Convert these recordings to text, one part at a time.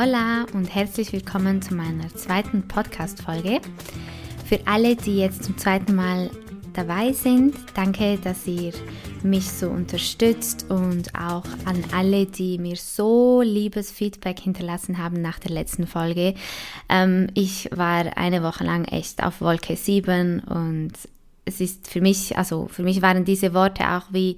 Hola und herzlich willkommen zu meiner zweiten Podcast-Folge. Für alle, die jetzt zum zweiten Mal dabei sind, danke, dass ihr mich so unterstützt und auch an alle, die mir so liebes Feedback hinterlassen haben nach der letzten Folge. Ähm, ich war eine Woche lang echt auf Wolke 7 und es ist für mich, also für mich waren diese Worte auch wie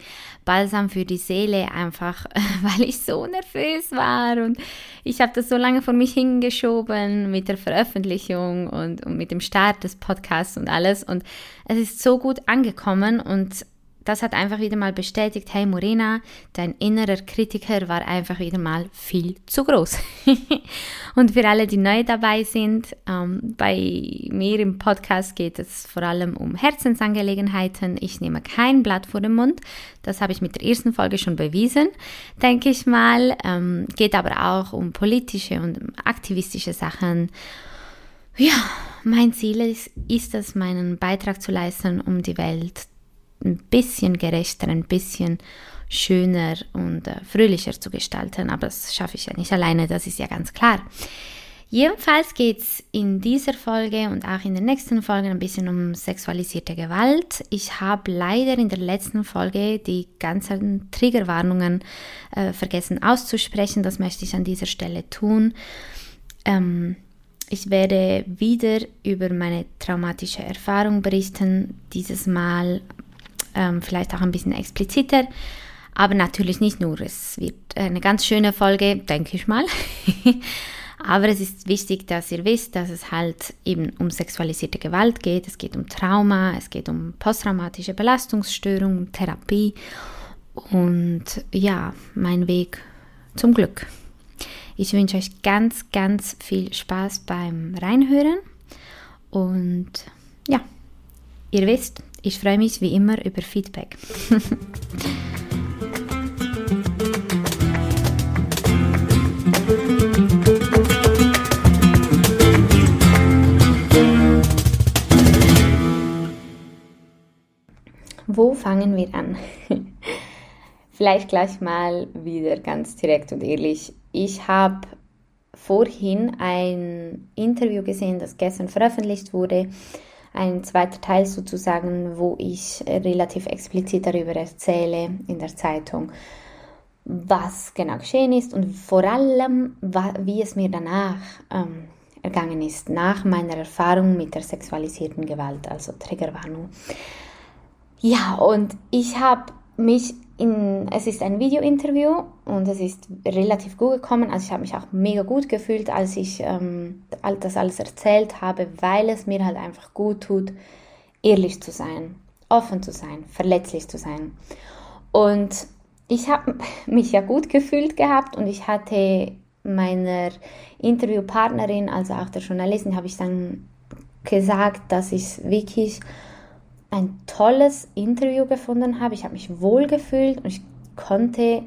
Balsam für die Seele, einfach weil ich so nervös war. Und ich habe das so lange vor mich hingeschoben mit der Veröffentlichung und, und mit dem Start des Podcasts und alles. Und es ist so gut angekommen und das hat einfach wieder mal bestätigt, hey Morena, dein innerer Kritiker war einfach wieder mal viel zu groß. und für alle, die neu dabei sind, ähm, bei mir im Podcast geht es vor allem um Herzensangelegenheiten. Ich nehme kein Blatt vor den Mund. Das habe ich mit der ersten Folge schon bewiesen, denke ich mal. Ähm, geht aber auch um politische und aktivistische Sachen. Ja, mein Ziel ist, ist es, meinen Beitrag zu leisten, um die Welt ein bisschen gerechter, ein bisschen schöner und äh, fröhlicher zu gestalten. Aber das schaffe ich ja nicht alleine, das ist ja ganz klar. Jedenfalls geht es in dieser Folge und auch in den nächsten Folgen ein bisschen um sexualisierte Gewalt. Ich habe leider in der letzten Folge die ganzen Triggerwarnungen äh, vergessen auszusprechen. Das möchte ich an dieser Stelle tun. Ähm, ich werde wieder über meine traumatische Erfahrung berichten. Dieses Mal ähm, vielleicht auch ein bisschen expliziter, aber natürlich nicht nur. Es wird eine ganz schöne Folge, denke ich mal. aber es ist wichtig, dass ihr wisst, dass es halt eben um sexualisierte Gewalt geht. Es geht um Trauma, es geht um posttraumatische Belastungsstörung, Therapie und ja, mein Weg zum Glück. Ich wünsche euch ganz, ganz viel Spaß beim Reinhören und ja, ihr wisst, ich freue mich wie immer über Feedback. Wo fangen wir an? Vielleicht gleich mal wieder ganz direkt und ehrlich. Ich habe vorhin ein Interview gesehen, das gestern veröffentlicht wurde ein zweiter Teil sozusagen, wo ich relativ explizit darüber erzähle in der Zeitung, was genau geschehen ist und vor allem, wie es mir danach ähm, ergangen ist, nach meiner Erfahrung mit der sexualisierten Gewalt, also Triggerwarnung. Ja, und ich habe mich in, es ist ein Video-Interview und es ist relativ gut gekommen. Also ich habe mich auch mega gut gefühlt, als ich ähm, das alles erzählt habe, weil es mir halt einfach gut tut, ehrlich zu sein, offen zu sein, verletzlich zu sein. Und ich habe mich ja gut gefühlt gehabt und ich hatte meiner Interviewpartnerin, also auch der Journalistin, habe ich dann gesagt, dass ich wirklich ein tolles Interview gefunden habe. Ich habe mich wohl gefühlt und ich konnte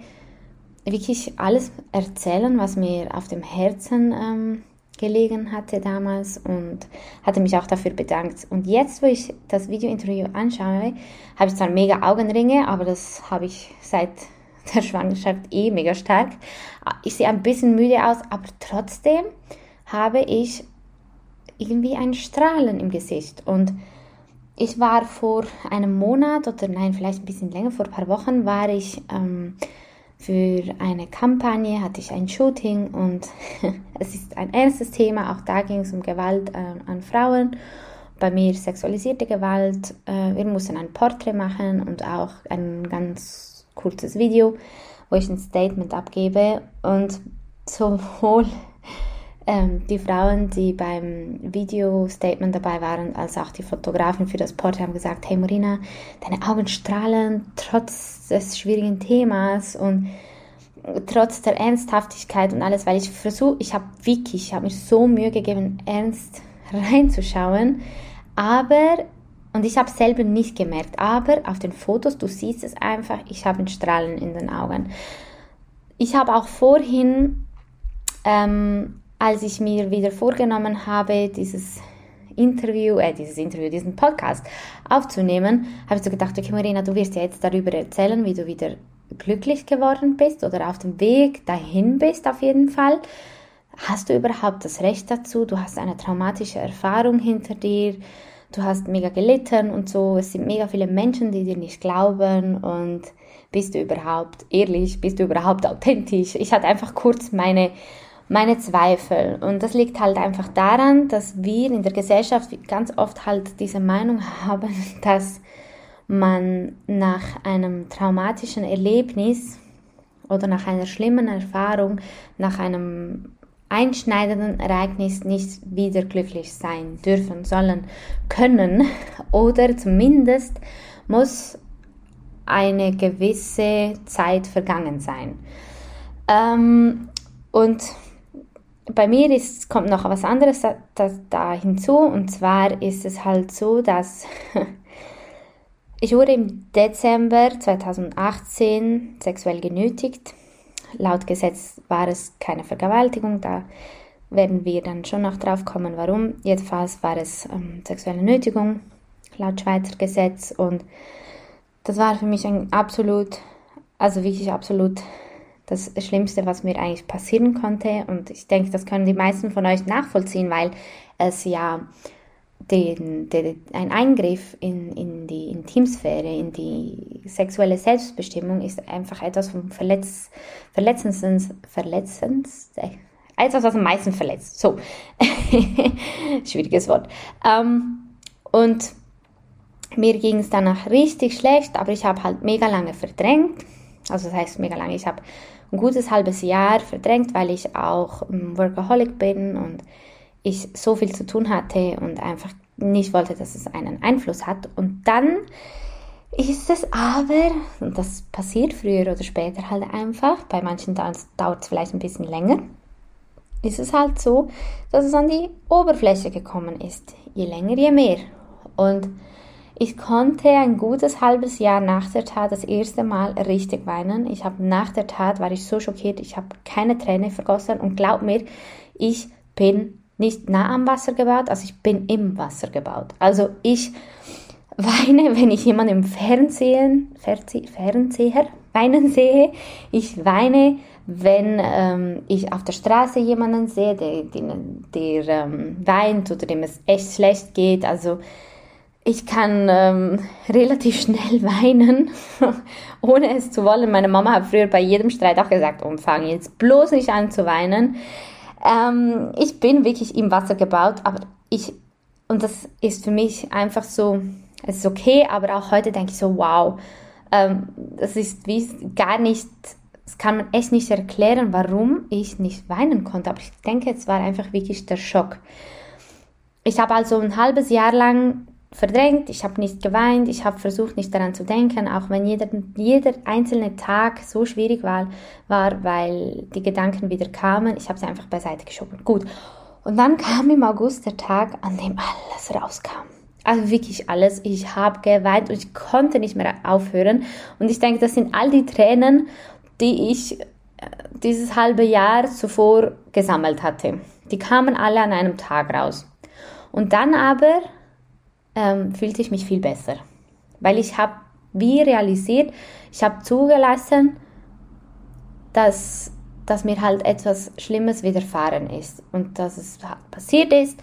wirklich alles erzählen, was mir auf dem Herzen ähm, gelegen hatte damals und hatte mich auch dafür bedankt. Und jetzt, wo ich das Video-Interview anschaue, habe ich zwar mega Augenringe, aber das habe ich seit der Schwangerschaft eh mega stark. Ich sehe ein bisschen müde aus, aber trotzdem habe ich irgendwie ein Strahlen im Gesicht und ich war vor einem Monat oder nein, vielleicht ein bisschen länger, vor ein paar Wochen war ich ähm, für eine Kampagne, hatte ich ein Shooting und es ist ein ernstes Thema. Auch da ging es um Gewalt äh, an Frauen. Bei mir sexualisierte Gewalt. Äh, wir mussten ein Porträt machen und auch ein ganz kurzes Video, wo ich ein Statement abgebe. Und sowohl ähm, die Frauen, die beim Video-Statement dabei waren, als auch die Fotografin für das Porträt haben gesagt, hey Marina, deine Augen strahlen trotz des schwierigen Themas und trotz der Ernsthaftigkeit und alles, weil ich versuche, ich habe wirklich, ich habe mir so Mühe gegeben, ernst reinzuschauen, aber, und ich habe selber nicht gemerkt, aber auf den Fotos, du siehst es einfach, ich habe ein Strahlen in den Augen. Ich habe auch vorhin ähm, als ich mir wieder vorgenommen habe, dieses Interview, äh, dieses Interview, diesen Podcast aufzunehmen, habe ich so gedacht, okay, Marina, du wirst ja jetzt darüber erzählen, wie du wieder glücklich geworden bist oder auf dem Weg dahin bist, auf jeden Fall. hast du überhaupt das Recht dazu? Du hast eine traumatische Erfahrung hinter dir, du hast mega gelitten und so. Es sind mega viele Menschen, die dir nicht glauben und bist du überhaupt ehrlich? Bist du überhaupt authentisch? Ich hatte einfach kurz meine meine Zweifel. Und das liegt halt einfach daran, dass wir in der Gesellschaft ganz oft halt diese Meinung haben, dass man nach einem traumatischen Erlebnis oder nach einer schlimmen Erfahrung, nach einem einschneidenden Ereignis nicht wieder glücklich sein dürfen, sollen, können oder zumindest muss eine gewisse Zeit vergangen sein. Ähm, und bei mir ist, kommt noch was anderes da, da, da hinzu und zwar ist es halt so, dass ich wurde im Dezember 2018 sexuell genötigt. Laut Gesetz war es keine Vergewaltigung, da werden wir dann schon noch drauf kommen, warum. Jedenfalls war es ähm, sexuelle Nötigung laut Schweizer Gesetz und das war für mich ein absolut, also wirklich absolut das Schlimmste, was mir eigentlich passieren konnte. Und ich denke, das können die meisten von euch nachvollziehen, weil es ja den, den, ein Eingriff in, in die Intimsphäre, in die sexuelle Selbstbestimmung ist einfach etwas vom Verletz, Verletzens, äh, etwas, was am meisten verletzt. So, schwieriges Wort. Ähm, und mir ging es danach richtig schlecht, aber ich habe halt mega lange verdrängt. Also das heißt mega lange. Ich habe ein gutes halbes Jahr verdrängt, weil ich auch Workaholic bin und ich so viel zu tun hatte und einfach nicht wollte, dass es einen Einfluss hat. Und dann ist es aber, und das passiert früher oder später halt einfach, bei manchen dauert es vielleicht ein bisschen länger, ist es halt so, dass es an die Oberfläche gekommen ist. Je länger, je mehr. Und ich konnte ein gutes halbes Jahr nach der Tat das erste Mal richtig weinen. Ich habe nach der Tat war ich so schockiert, ich habe keine Träne vergossen und glaub mir, ich bin nicht nah am Wasser gebaut, also ich bin im Wasser gebaut. Also ich weine, wenn ich jemanden im Fernsehen, Fernseh, Fernseher weinen sehe. Ich weine, wenn ähm, ich auf der Straße jemanden sehe, der, der, der ähm, weint oder dem es echt schlecht geht. Also ich kann ähm, relativ schnell weinen, ohne es zu wollen. Meine Mama hat früher bei jedem Streit auch gesagt, und fang jetzt bloß nicht an zu weinen. Ähm, ich bin wirklich im Wasser gebaut, aber ich, und das ist für mich einfach so, es ist okay, aber auch heute denke ich so, wow, ähm, das ist wie gar nicht, das kann man echt nicht erklären, warum ich nicht weinen konnte. Aber ich denke, es war einfach wirklich der Schock. Ich habe also ein halbes Jahr lang verdrängt, ich habe nicht geweint, ich habe versucht nicht daran zu denken, auch wenn jeder, jeder einzelne Tag so schwierig war, war, weil die Gedanken wieder kamen, ich habe sie einfach beiseite geschoben. Gut. Und dann kam im August der Tag, an dem alles rauskam. Also wirklich alles. Ich habe geweint und ich konnte nicht mehr aufhören. Und ich denke, das sind all die Tränen, die ich äh, dieses halbe Jahr zuvor gesammelt hatte. Die kamen alle an einem Tag raus. Und dann aber ähm, fühlte ich mich viel besser. Weil ich habe wie realisiert, ich habe zugelassen, dass, dass mir halt etwas Schlimmes widerfahren ist und dass es passiert ist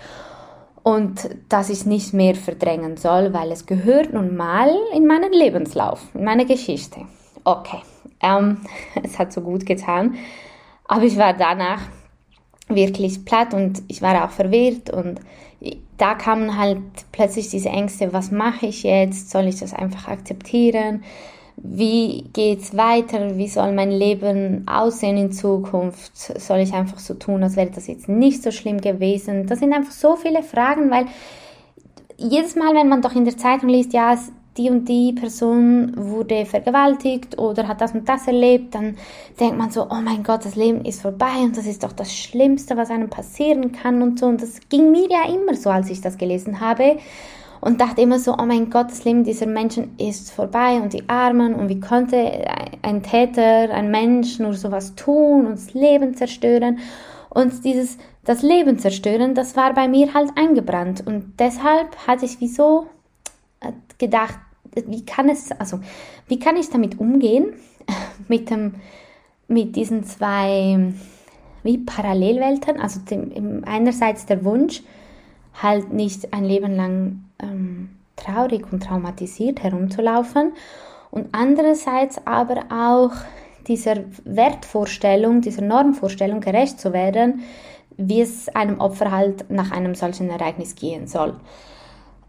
und dass ich es nicht mehr verdrängen soll, weil es gehört nun mal in meinen Lebenslauf, in meine Geschichte. Okay, ähm, es hat so gut getan, aber ich war danach wirklich platt und ich war auch verwirrt und da kamen halt plötzlich diese Ängste, was mache ich jetzt? Soll ich das einfach akzeptieren? Wie geht's weiter? Wie soll mein Leben aussehen in Zukunft? Soll ich einfach so tun, als wäre das jetzt nicht so schlimm gewesen? Das sind einfach so viele Fragen, weil jedes Mal, wenn man doch in der Zeitung liest, ja, die und die Person wurde vergewaltigt oder hat das und das erlebt, dann denkt man so, oh mein Gott, das Leben ist vorbei und das ist doch das Schlimmste, was einem passieren kann und so. Und das ging mir ja immer so, als ich das gelesen habe und dachte immer so, oh mein Gott, das Leben dieser Menschen ist vorbei und die Armen und wie konnte ein Täter, ein Mensch nur sowas tun und das Leben zerstören und dieses, das Leben zerstören, das war bei mir halt eingebrannt und deshalb hatte ich wieso gedacht, wie kann es, also wie kann ich damit umgehen, mit, dem, mit diesen zwei wie Parallelwelten. Also dem, einerseits der Wunsch, halt nicht ein Leben lang ähm, traurig und traumatisiert herumzulaufen und andererseits aber auch dieser Wertvorstellung, dieser Normvorstellung gerecht zu werden, wie es einem Opfer halt nach einem solchen Ereignis gehen soll.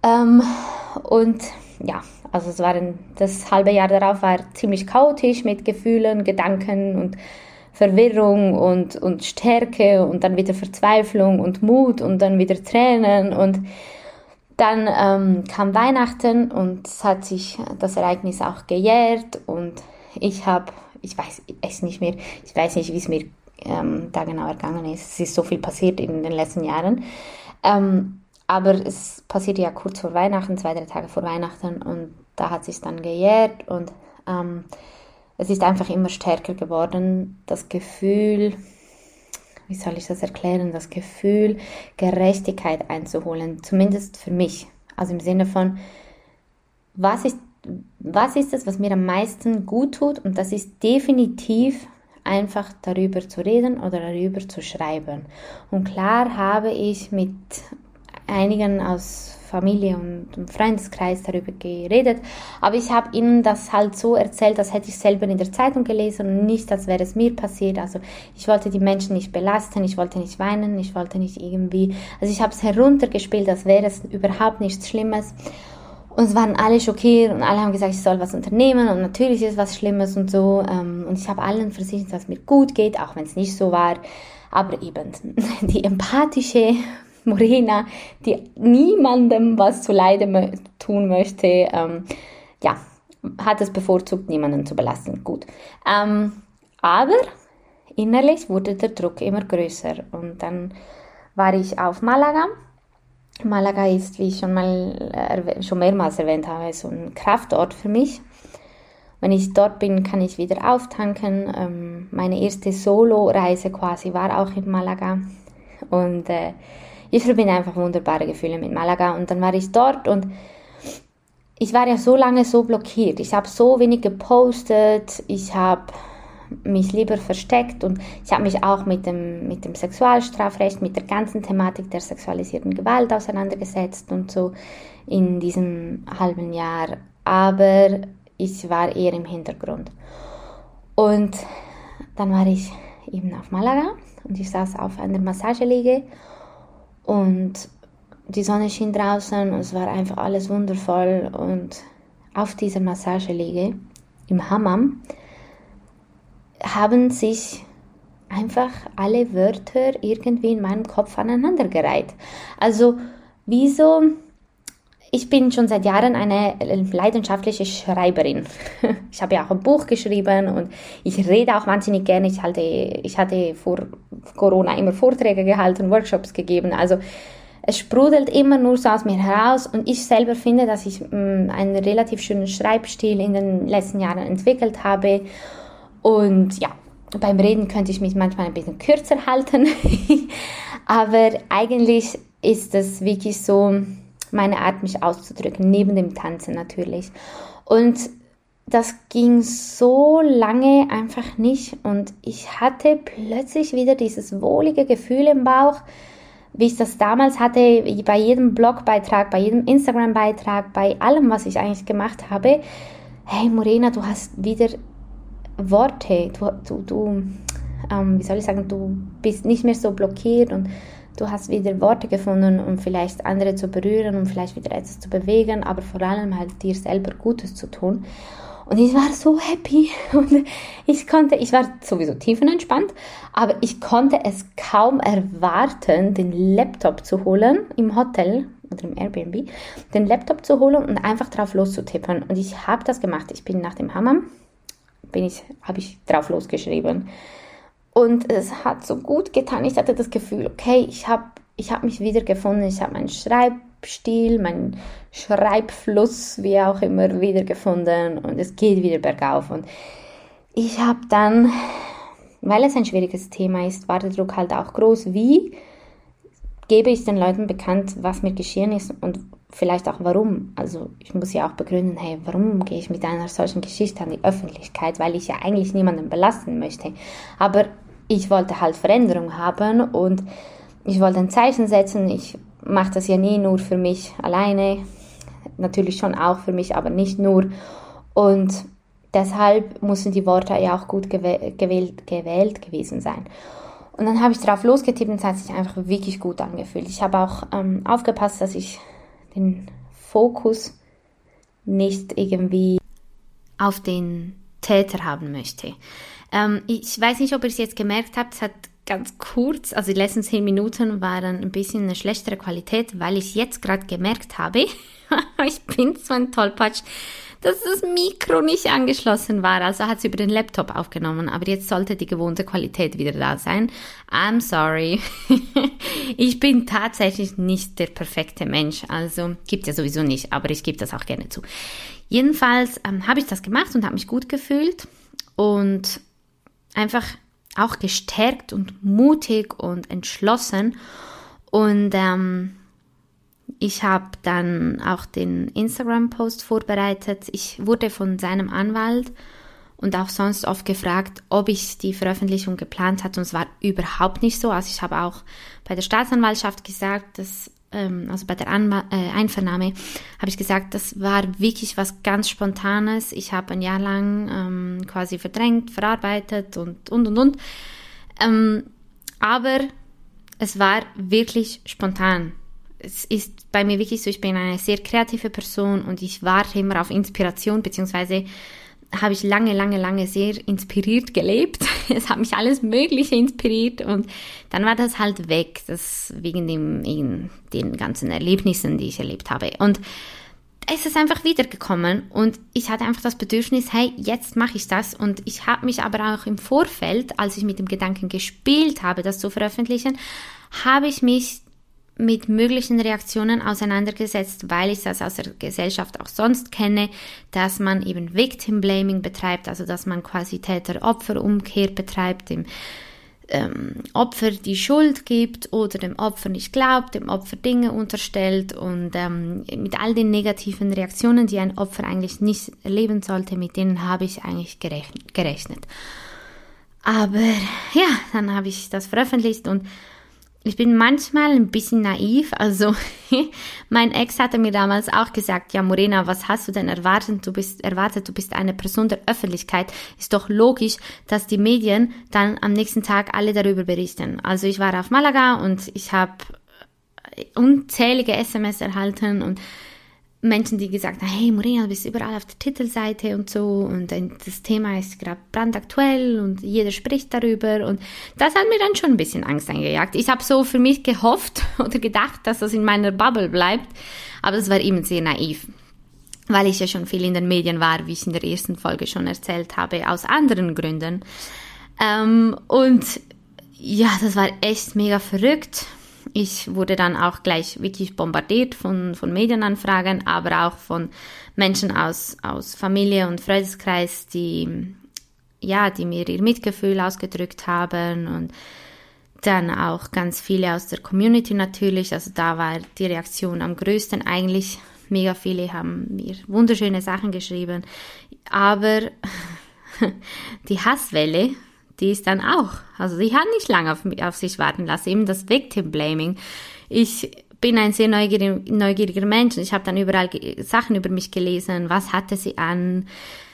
Ähm, und ja, also es waren, das halbe Jahr darauf war ziemlich chaotisch mit Gefühlen, Gedanken und Verwirrung und, und Stärke und dann wieder Verzweiflung und Mut und dann wieder Tränen und dann ähm, kam Weihnachten und es hat sich das Ereignis auch gejährt und ich habe, ich weiß es nicht mehr, ich weiß nicht, wie es mir ähm, da genau ergangen ist. Es ist so viel passiert in den letzten Jahren. Ähm, aber es passiert ja kurz vor Weihnachten, zwei, drei Tage vor Weihnachten und da hat sich dann gejährt und ähm, es ist einfach immer stärker geworden, das Gefühl, wie soll ich das erklären, das Gefühl, Gerechtigkeit einzuholen, zumindest für mich. Also im Sinne von, was ist, was ist es, was mir am meisten gut tut? Und das ist definitiv einfach darüber zu reden oder darüber zu schreiben. Und klar habe ich mit einigen aus Familie und Freundeskreis darüber geredet, aber ich habe ihnen das halt so erzählt, als hätte ich selber in der Zeitung gelesen und nicht, als wäre es mir passiert. Also ich wollte die Menschen nicht belasten, ich wollte nicht weinen, ich wollte nicht irgendwie, also ich habe es heruntergespielt, als wäre es überhaupt nichts Schlimmes. Und es waren alle schockiert und alle haben gesagt, ich soll was unternehmen und natürlich ist was Schlimmes und so. Ähm, und ich habe allen versichert, dass es mir gut geht, auch wenn es nicht so war. Aber eben die empathische Morena, die niemandem was zu Leide tun möchte, ähm, ja, hat es bevorzugt, niemanden zu belasten. Gut. Ähm, aber innerlich wurde der Druck immer größer und dann war ich auf Malaga Malaga ist, wie ich schon mal schon mehrmals erwähnt habe, so ein Kraftort für mich. Wenn ich dort bin, kann ich wieder auftanken. Ähm, meine erste Solo-Reise quasi war auch in Malaga. Und äh, ich verbinde einfach wunderbare Gefühle mit Malaga. Und dann war ich dort und ich war ja so lange so blockiert. Ich habe so wenig gepostet. Ich habe mich lieber versteckt und ich habe mich auch mit dem, mit dem Sexualstrafrecht, mit der ganzen Thematik der sexualisierten Gewalt auseinandergesetzt und so in diesem halben Jahr. Aber ich war eher im Hintergrund. Und dann war ich eben auf Malaga und ich saß auf einer Massageliege und die Sonne schien draußen und es war einfach alles wundervoll und auf dieser Massageliege im Hammam haben sich einfach alle Wörter irgendwie in meinem Kopf aneinandergereiht. Also wieso? Ich bin schon seit Jahren eine leidenschaftliche Schreiberin. Ich habe ja auch ein Buch geschrieben und ich rede auch wahnsinnig gerne. Ich, halte, ich hatte vor Corona immer Vorträge gehalten, Workshops gegeben. Also es sprudelt immer nur so aus mir heraus und ich selber finde, dass ich mm, einen relativ schönen Schreibstil in den letzten Jahren entwickelt habe und ja, beim Reden könnte ich mich manchmal ein bisschen kürzer halten, aber eigentlich ist es wirklich so meine Art, mich auszudrücken, neben dem Tanzen natürlich. Und das ging so lange einfach nicht und ich hatte plötzlich wieder dieses wohlige Gefühl im Bauch, wie ich das damals hatte, bei jedem Blogbeitrag, bei jedem Instagram-Beitrag, bei allem, was ich eigentlich gemacht habe. Hey Morena, du hast wieder Worte, du, du, du ähm, wie soll ich sagen, du bist nicht mehr so blockiert und du hast wieder Worte gefunden, um vielleicht andere zu berühren, um vielleicht wieder etwas zu bewegen, aber vor allem halt dir selber Gutes zu tun. Und ich war so happy und ich konnte, ich war sowieso tiefenentspannt, aber ich konnte es kaum erwarten, den Laptop zu holen im Hotel oder im Airbnb, den Laptop zu holen und einfach drauf loszutippen. Und ich habe das gemacht. Ich bin nach dem Hammam bin ich, habe ich drauf losgeschrieben. Und es hat so gut getan. Ich hatte das Gefühl, okay, ich habe ich hab mich wiedergefunden. Ich habe meinen Schreibstil, meinen Schreibfluss, wie auch immer, wiedergefunden. Und es geht wieder bergauf. Und ich habe dann, weil es ein schwieriges Thema ist, war der Druck halt auch groß. Wie gebe ich den Leuten bekannt, was mir geschehen ist und vielleicht auch warum. Also ich muss ja auch begründen, hey, warum gehe ich mit einer solchen Geschichte an die Öffentlichkeit, weil ich ja eigentlich niemanden belasten möchte. Aber ich wollte halt Veränderung haben und ich wollte ein Zeichen setzen. Ich mache das ja nie nur für mich alleine, natürlich schon auch für mich, aber nicht nur. Und deshalb mussten die Worte ja auch gut gewählt, gewählt gewesen sein. Und dann habe ich drauf losgetippt und es hat sich einfach wirklich gut angefühlt. Ich habe auch ähm, aufgepasst, dass ich den Fokus nicht irgendwie auf den Täter haben möchte. Ähm, ich weiß nicht, ob ihr es jetzt gemerkt habt, es hat ganz kurz, also die letzten zehn Minuten waren ein bisschen eine schlechtere Qualität, weil ich jetzt gerade gemerkt habe, ich bin so ein Tollpatsch, dass das Mikro nicht angeschlossen war. Also hat sie über den Laptop aufgenommen. Aber jetzt sollte die gewohnte Qualität wieder da sein. I'm sorry. ich bin tatsächlich nicht der perfekte Mensch. Also gibt ja sowieso nicht, aber ich gebe das auch gerne zu. Jedenfalls ähm, habe ich das gemacht und habe mich gut gefühlt und einfach auch gestärkt und mutig und entschlossen. Und ähm, ich habe dann auch den Instagram-Post vorbereitet. Ich wurde von seinem Anwalt und auch sonst oft gefragt, ob ich die Veröffentlichung geplant hatte. Und es war überhaupt nicht so. Also ich habe auch bei der Staatsanwaltschaft gesagt, dass, ähm, also bei der Anwa äh, Einvernahme habe ich gesagt, das war wirklich was ganz Spontanes. Ich habe ein Jahr lang ähm, quasi verdrängt, verarbeitet und, und, und, und. Ähm, aber es war wirklich spontan es ist bei mir wirklich so, ich bin eine sehr kreative Person und ich warte immer auf Inspiration, beziehungsweise habe ich lange, lange, lange sehr inspiriert gelebt. Es hat mich alles Mögliche inspiriert und dann war das halt weg, das wegen dem, den ganzen Erlebnissen, die ich erlebt habe. Und es ist einfach wiedergekommen und ich hatte einfach das Bedürfnis, hey, jetzt mache ich das. Und ich habe mich aber auch im Vorfeld, als ich mit dem Gedanken gespielt habe, das zu veröffentlichen, habe ich mich mit möglichen Reaktionen auseinandergesetzt, weil ich das aus der Gesellschaft auch sonst kenne, dass man eben Victim Blaming betreibt, also dass man quasi Täter-Opfer-Umkehr betreibt, dem ähm, Opfer die Schuld gibt oder dem Opfer nicht glaubt, dem Opfer Dinge unterstellt und ähm, mit all den negativen Reaktionen, die ein Opfer eigentlich nicht erleben sollte, mit denen habe ich eigentlich gerechnet. Aber ja, dann habe ich das veröffentlicht und ich bin manchmal ein bisschen naiv. Also mein Ex hatte mir damals auch gesagt, ja Morena, was hast du denn erwartet? Du bist erwartet, du bist eine Person der Öffentlichkeit. Ist doch logisch, dass die Medien dann am nächsten Tag alle darüber berichten. Also ich war auf Malaga und ich habe unzählige SMS erhalten und Menschen, die gesagt haben, hey Morena, du bist überall auf der Titelseite und so und das Thema ist gerade brandaktuell und jeder spricht darüber und das hat mir dann schon ein bisschen Angst eingejagt. Ich habe so für mich gehofft oder gedacht, dass das in meiner Bubble bleibt, aber das war eben sehr naiv, weil ich ja schon viel in den Medien war, wie ich in der ersten Folge schon erzählt habe, aus anderen Gründen. Ähm, und ja, das war echt mega verrückt ich wurde dann auch gleich wirklich bombardiert von, von Medienanfragen, aber auch von Menschen aus, aus Familie und Freundeskreis, die, ja, die mir ihr Mitgefühl ausgedrückt haben und dann auch ganz viele aus der Community natürlich. Also da war die Reaktion am größten eigentlich. Mega viele haben mir wunderschöne Sachen geschrieben. Aber die Hasswelle die ist dann auch. Also die hat nicht lange auf, auf sich warten lassen. Eben das Victim Blaming. Ich bin ein sehr neugieriger, neugieriger Mensch. Ich habe dann überall Sachen über mich gelesen. Was hatte sie an?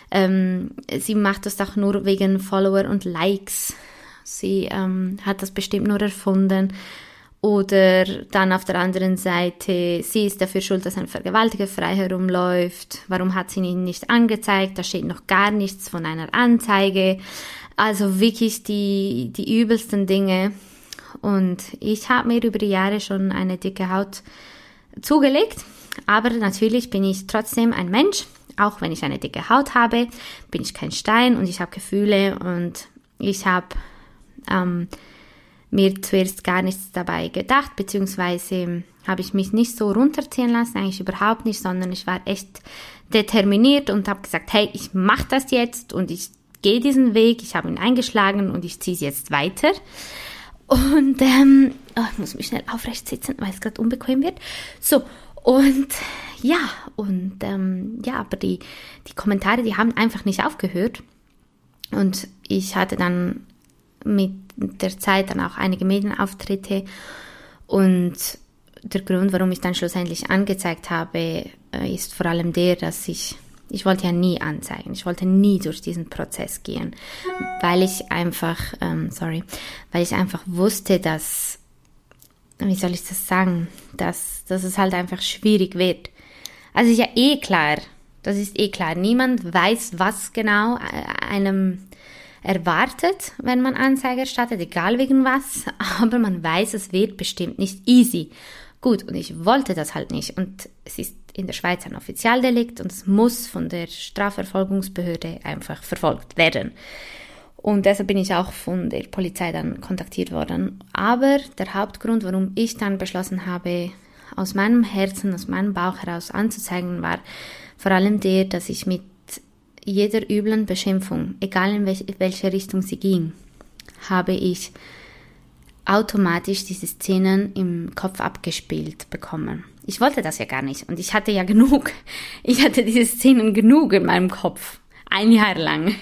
Ähm, sie macht das doch nur wegen Follower und Likes. Sie ähm, hat das bestimmt nur erfunden. Oder dann auf der anderen Seite, sie ist dafür schuld, dass ein Vergewaltiger frei herumläuft. Warum hat sie ihn nicht angezeigt? Da steht noch gar nichts von einer Anzeige. Also wirklich die, die übelsten Dinge. Und ich habe mir über die Jahre schon eine dicke Haut zugelegt. Aber natürlich bin ich trotzdem ein Mensch. Auch wenn ich eine dicke Haut habe, bin ich kein Stein und ich habe Gefühle und ich habe ähm, mir zuerst gar nichts dabei gedacht, beziehungsweise habe ich mich nicht so runterziehen lassen, eigentlich überhaupt nicht, sondern ich war echt determiniert und habe gesagt, hey, ich mache das jetzt und ich gehe diesen Weg, ich habe ihn eingeschlagen und ich ziehe es jetzt weiter. Und ähm, oh, ich muss mich schnell aufrecht sitzen, weil es gerade unbequem wird. So, und ja, und ähm, ja, aber die, die Kommentare, die haben einfach nicht aufgehört. Und ich hatte dann mit der Zeit dann auch einige Medienauftritte und der Grund, warum ich dann schlussendlich angezeigt habe, äh, ist vor allem der, dass ich, ich wollte ja nie anzeigen, ich wollte nie durch diesen Prozess gehen, weil ich einfach, ähm, sorry, weil ich einfach wusste, dass, wie soll ich das sagen, dass, dass es halt einfach schwierig wird. Also ist ja eh klar, das ist eh klar, niemand weiß, was genau äh, einem erwartet, wenn man Anzeige erstattet, egal wegen was, aber man weiß, es wird bestimmt nicht easy. Gut, und ich wollte das halt nicht. Und es ist in der Schweiz ein Offizialdelikt und es muss von der Strafverfolgungsbehörde einfach verfolgt werden. Und deshalb bin ich auch von der Polizei dann kontaktiert worden. Aber der Hauptgrund, warum ich dann beschlossen habe, aus meinem Herzen, aus meinem Bauch heraus anzuzeigen, war vor allem der, dass ich mit jeder üblen Beschimpfung, egal in welche Richtung sie ging, habe ich automatisch diese Szenen im Kopf abgespielt bekommen. Ich wollte das ja gar nicht und ich hatte ja genug. Ich hatte diese Szenen genug in meinem Kopf. Ein Jahr lang.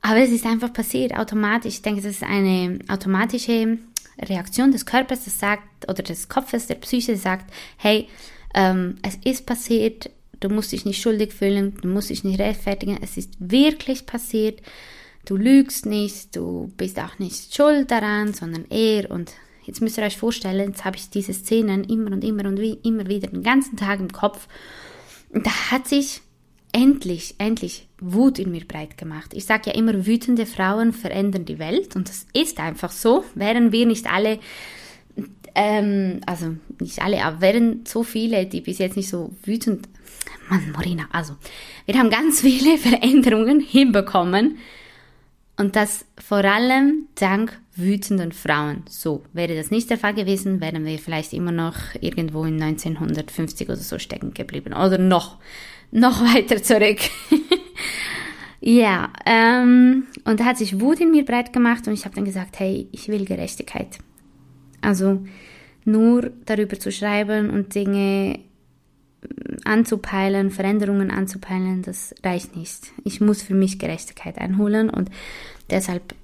Aber es ist einfach passiert, automatisch. Ich denke, das ist eine automatische Reaktion des Körpers, das sagt, oder des Kopfes, der Psyche sagt, hey, ähm, es ist passiert, du musst dich nicht schuldig fühlen, du musst dich nicht rechtfertigen, es ist wirklich passiert du lügst nicht, du bist auch nicht schuld daran, sondern er. Und jetzt müsst ihr euch vorstellen, jetzt habe ich diese Szenen immer und immer und wie, immer wieder den ganzen Tag im Kopf. Und da hat sich endlich, endlich Wut in mir breit gemacht. Ich sage ja immer, wütende Frauen verändern die Welt und das ist einfach so. Wären wir nicht alle, ähm, also nicht alle, aber wären so viele, die bis jetzt nicht so wütend, Mann, Morina, also wir haben ganz viele Veränderungen hinbekommen und das vor allem dank wütenden Frauen. So, wäre das nicht der Fall gewesen, wären wir vielleicht immer noch irgendwo in 1950 oder so stecken geblieben. Oder noch, noch weiter zurück. ja, ähm, und da hat sich Wut in mir breit gemacht und ich habe dann gesagt, hey, ich will Gerechtigkeit. Also nur darüber zu schreiben und Dinge anzupeilen, Veränderungen anzupeilen, das reicht nicht. Ich muss für mich Gerechtigkeit einholen und deshalb,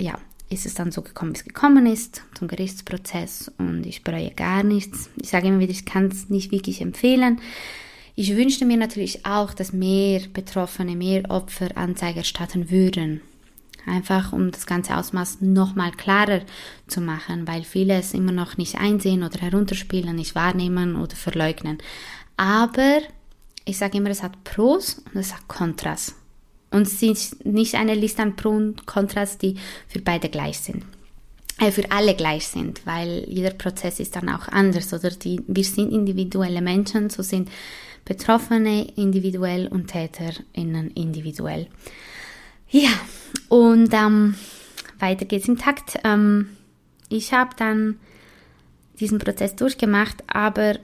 ja, ist es dann so gekommen, wie es gekommen ist, zum Gerichtsprozess und ich bereue gar nichts. Ich sage immer wieder, ich kann es nicht wirklich empfehlen. Ich wünschte mir natürlich auch, dass mehr Betroffene, mehr Opfer Anzeige erstatten würden. Einfach um das ganze Ausmaß nochmal klarer zu machen, weil viele es immer noch nicht einsehen oder herunterspielen, nicht wahrnehmen oder verleugnen. Aber ich sage immer, es hat Pros und es hat Kontras. Und es ist nicht eine Liste an Pros und Kontras, die für beide gleich sind. Äh, für alle gleich sind, weil jeder Prozess ist dann auch anders. Oder die, wir sind individuelle Menschen, so sind Betroffene individuell und TäterInnen individuell. Ja, und ähm, weiter geht's im Takt. Ähm, ich habe dann diesen Prozess durchgemacht, aber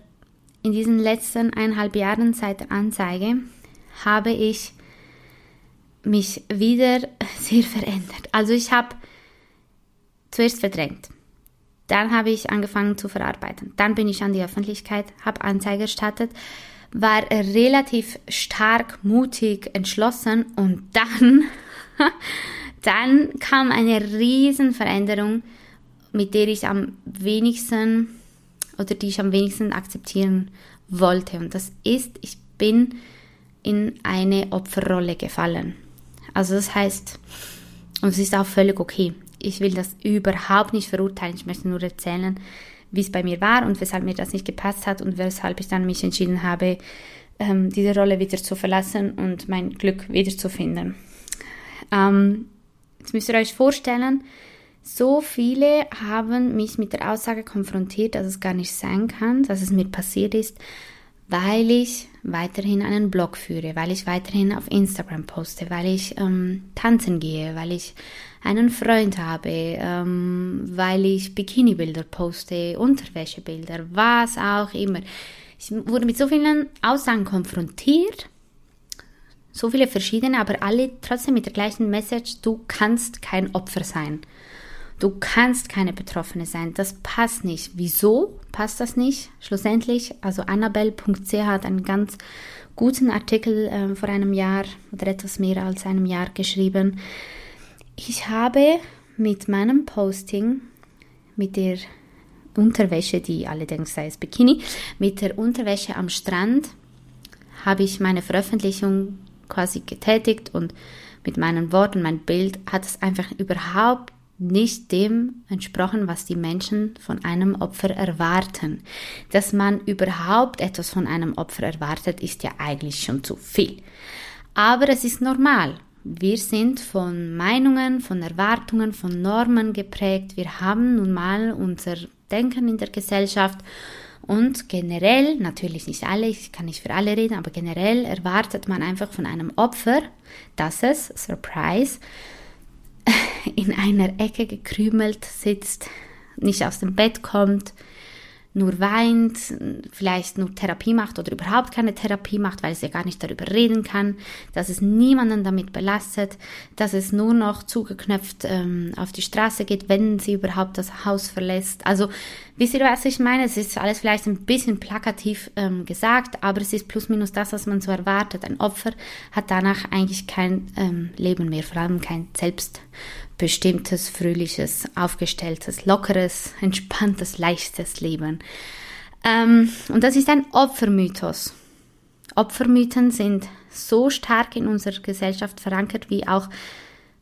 in diesen letzten eineinhalb Jahren seit der Anzeige habe ich mich wieder sehr verändert. Also ich habe zuerst verdrängt. Dann habe ich angefangen zu verarbeiten. Dann bin ich an die Öffentlichkeit, habe Anzeige erstattet, war relativ stark, mutig, entschlossen und dann, dann kam eine riesen Veränderung, mit der ich am wenigsten oder die ich am wenigsten akzeptieren wollte. Und das ist, ich bin in eine Opferrolle gefallen. Also das heißt, und es ist auch völlig okay. Ich will das überhaupt nicht verurteilen. Ich möchte nur erzählen, wie es bei mir war und weshalb mir das nicht gepasst hat und weshalb ich dann mich entschieden habe, ähm, diese Rolle wieder zu verlassen und mein Glück wiederzufinden. Ähm, jetzt müsst ihr euch vorstellen, so viele haben mich mit der Aussage konfrontiert, dass es gar nicht sein kann, dass es mir passiert ist, weil ich weiterhin einen Blog führe, weil ich weiterhin auf Instagram poste, weil ich ähm, tanzen gehe, weil ich einen Freund habe, ähm, weil ich Bikini-Bilder poste, Unterwäschebilder, was auch immer. Ich wurde mit so vielen Aussagen konfrontiert, so viele verschiedene, aber alle trotzdem mit der gleichen Message, du kannst kein Opfer sein. Du kannst keine Betroffene sein. Das passt nicht. Wieso passt das nicht? Schlussendlich, also annabelle.ch hat einen ganz guten Artikel äh, vor einem Jahr oder etwas mehr als einem Jahr geschrieben. Ich habe mit meinem Posting, mit der Unterwäsche, die alle denken, sei es Bikini, mit der Unterwäsche am Strand habe ich meine Veröffentlichung quasi getätigt und mit meinen Worten, mein Bild hat es einfach überhaupt nicht dem entsprochen, was die Menschen von einem Opfer erwarten. Dass man überhaupt etwas von einem Opfer erwartet, ist ja eigentlich schon zu viel. Aber es ist normal. Wir sind von Meinungen, von Erwartungen, von Normen geprägt. Wir haben nun mal unser Denken in der Gesellschaft und generell, natürlich nicht alle, ich kann nicht für alle reden, aber generell erwartet man einfach von einem Opfer, dass es, Surprise, in einer Ecke gekrümelt sitzt, nicht aus dem Bett kommt, nur weint, vielleicht nur Therapie macht oder überhaupt keine Therapie macht, weil es ja gar nicht darüber reden kann, dass es niemanden damit belastet, dass es nur noch zugeknöpft ähm, auf die Straße geht, wenn sie überhaupt das Haus verlässt. Also wisst ihr, was ich meine? Es ist alles vielleicht ein bisschen plakativ ähm, gesagt, aber es ist plus minus das, was man so erwartet. Ein Opfer hat danach eigentlich kein ähm, Leben mehr, vor allem kein Selbst bestimmtes, fröhliches, aufgestelltes, lockeres, entspanntes, leichtes Leben. Ähm, und das ist ein Opfermythos. Opfermythen sind so stark in unserer Gesellschaft verankert, wie auch